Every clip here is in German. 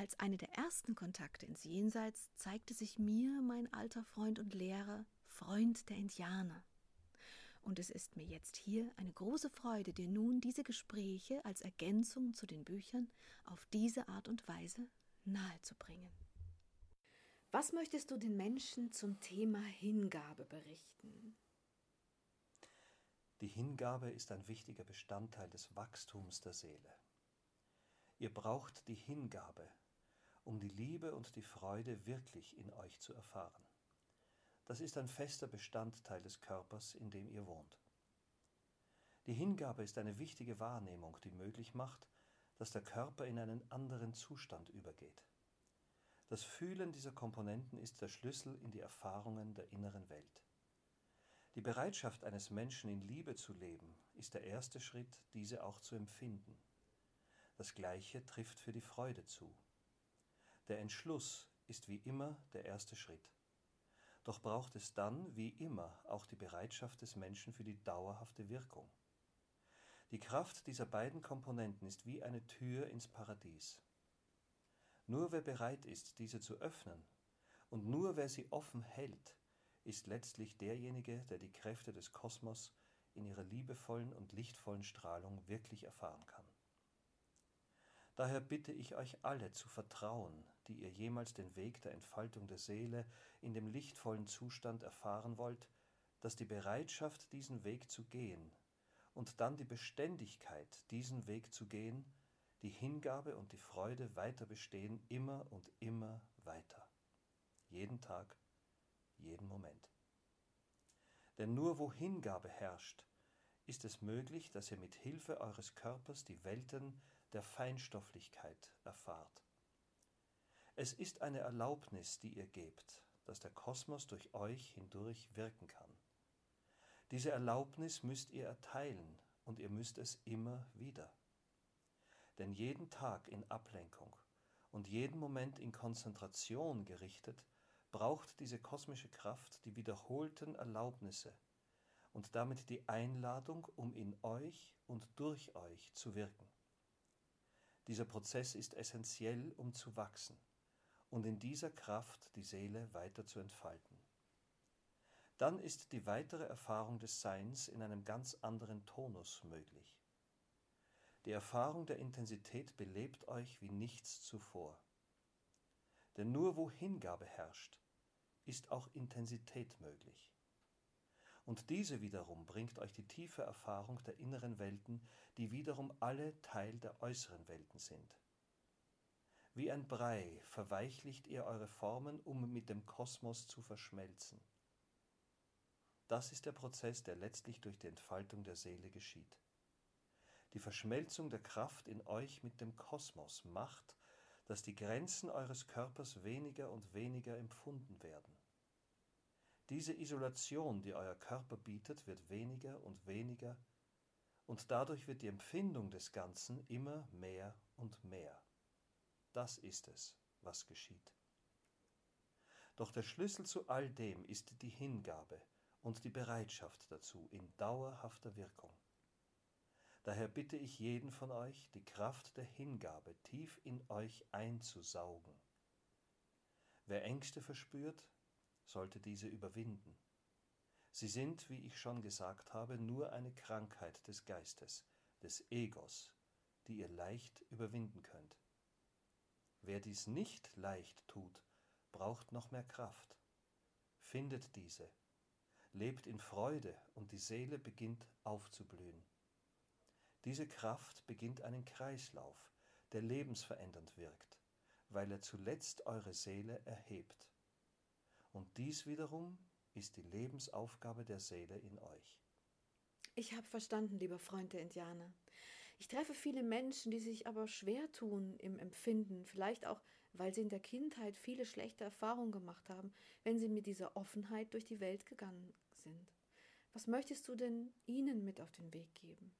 Als eine der ersten Kontakte ins Jenseits zeigte sich mir mein alter Freund und Lehrer, Freund der Indianer. Und es ist mir jetzt hier eine große Freude, dir nun diese Gespräche als Ergänzung zu den Büchern auf diese Art und Weise nahezubringen. Was möchtest du den Menschen zum Thema Hingabe berichten? Die Hingabe ist ein wichtiger Bestandteil des Wachstums der Seele. Ihr braucht die Hingabe, um die Liebe und die Freude wirklich in euch zu erfahren. Das ist ein fester Bestandteil des Körpers, in dem ihr wohnt. Die Hingabe ist eine wichtige Wahrnehmung, die möglich macht, dass der Körper in einen anderen Zustand übergeht. Das Fühlen dieser Komponenten ist der Schlüssel in die Erfahrungen der inneren Welt. Die Bereitschaft eines Menschen in Liebe zu leben ist der erste Schritt, diese auch zu empfinden. Das Gleiche trifft für die Freude zu. Der Entschluss ist wie immer der erste Schritt. Doch braucht es dann, wie immer, auch die Bereitschaft des Menschen für die dauerhafte Wirkung. Die Kraft dieser beiden Komponenten ist wie eine Tür ins Paradies. Nur wer bereit ist, diese zu öffnen, und nur wer sie offen hält, ist letztlich derjenige, der die Kräfte des Kosmos in ihrer liebevollen und lichtvollen Strahlung wirklich erfahren kann. Daher bitte ich euch alle zu vertrauen, die ihr jemals den Weg der Entfaltung der Seele in dem lichtvollen Zustand erfahren wollt, dass die Bereitschaft, diesen Weg zu gehen, und dann die Beständigkeit, diesen Weg zu gehen, die Hingabe und die Freude weiter bestehen, immer und immer weiter. Jeden Tag, jeden Moment. Denn nur wo Hingabe herrscht, ist es möglich, dass ihr mit Hilfe eures Körpers die Welten der Feinstofflichkeit erfahrt. Es ist eine Erlaubnis, die ihr gebt, dass der Kosmos durch euch hindurch wirken kann. Diese Erlaubnis müsst ihr erteilen und ihr müsst es immer wieder. Denn jeden Tag in Ablenkung und jeden Moment in Konzentration gerichtet, braucht diese kosmische Kraft die wiederholten Erlaubnisse und damit die Einladung, um in euch und durch euch zu wirken. Dieser Prozess ist essentiell, um zu wachsen und in dieser Kraft die Seele weiter zu entfalten. Dann ist die weitere Erfahrung des Seins in einem ganz anderen Tonus möglich. Die Erfahrung der Intensität belebt euch wie nichts zuvor. Denn nur wo Hingabe herrscht, ist auch Intensität möglich. Und diese wiederum bringt euch die tiefe Erfahrung der inneren Welten, die wiederum alle Teil der äußeren Welten sind. Wie ein Brei verweichlicht ihr eure Formen, um mit dem Kosmos zu verschmelzen. Das ist der Prozess, der letztlich durch die Entfaltung der Seele geschieht. Die Verschmelzung der Kraft in euch mit dem Kosmos macht, dass die Grenzen eures Körpers weniger und weniger empfunden werden. Diese Isolation, die euer Körper bietet, wird weniger und weniger, und dadurch wird die Empfindung des Ganzen immer mehr und mehr. Das ist es, was geschieht. Doch der Schlüssel zu all dem ist die Hingabe und die Bereitschaft dazu in dauerhafter Wirkung. Daher bitte ich jeden von euch, die Kraft der Hingabe tief in euch einzusaugen. Wer Ängste verspürt, sollte diese überwinden. Sie sind, wie ich schon gesagt habe, nur eine Krankheit des Geistes, des Egos, die ihr leicht überwinden könnt. Wer dies nicht leicht tut, braucht noch mehr Kraft. Findet diese, lebt in Freude und die Seele beginnt aufzublühen. Diese Kraft beginnt einen Kreislauf, der lebensverändernd wirkt, weil er zuletzt eure Seele erhebt. Und dies wiederum ist die Lebensaufgabe der Seele in euch. Ich habe verstanden, lieber Freund der Indianer. Ich treffe viele Menschen, die sich aber schwer tun im Empfinden, vielleicht auch weil sie in der Kindheit viele schlechte Erfahrungen gemacht haben, wenn sie mit dieser Offenheit durch die Welt gegangen sind. Was möchtest du denn ihnen mit auf den Weg geben?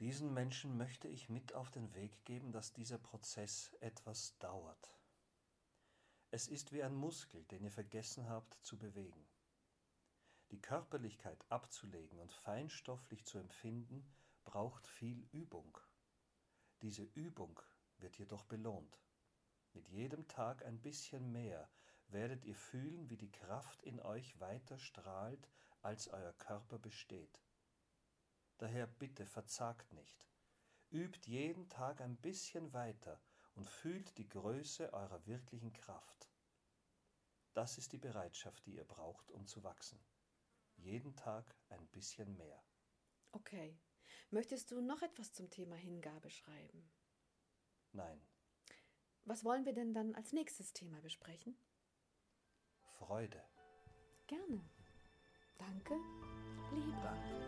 Diesen Menschen möchte ich mit auf den Weg geben, dass dieser Prozess etwas dauert. Es ist wie ein Muskel, den ihr vergessen habt zu bewegen. Die Körperlichkeit abzulegen und feinstofflich zu empfinden, braucht viel Übung. Diese Übung wird jedoch belohnt. Mit jedem Tag ein bisschen mehr werdet ihr fühlen, wie die Kraft in euch weiter strahlt, als euer Körper besteht. Daher bitte verzagt nicht. Übt jeden Tag ein bisschen weiter und fühlt die Größe eurer wirklichen Kraft. Das ist die Bereitschaft, die ihr braucht, um zu wachsen. Jeden Tag ein bisschen mehr. Okay. Möchtest du noch etwas zum Thema Hingabe schreiben? Nein. Was wollen wir denn dann als nächstes Thema besprechen? Freude. Gerne. Danke, Liebe. Danke.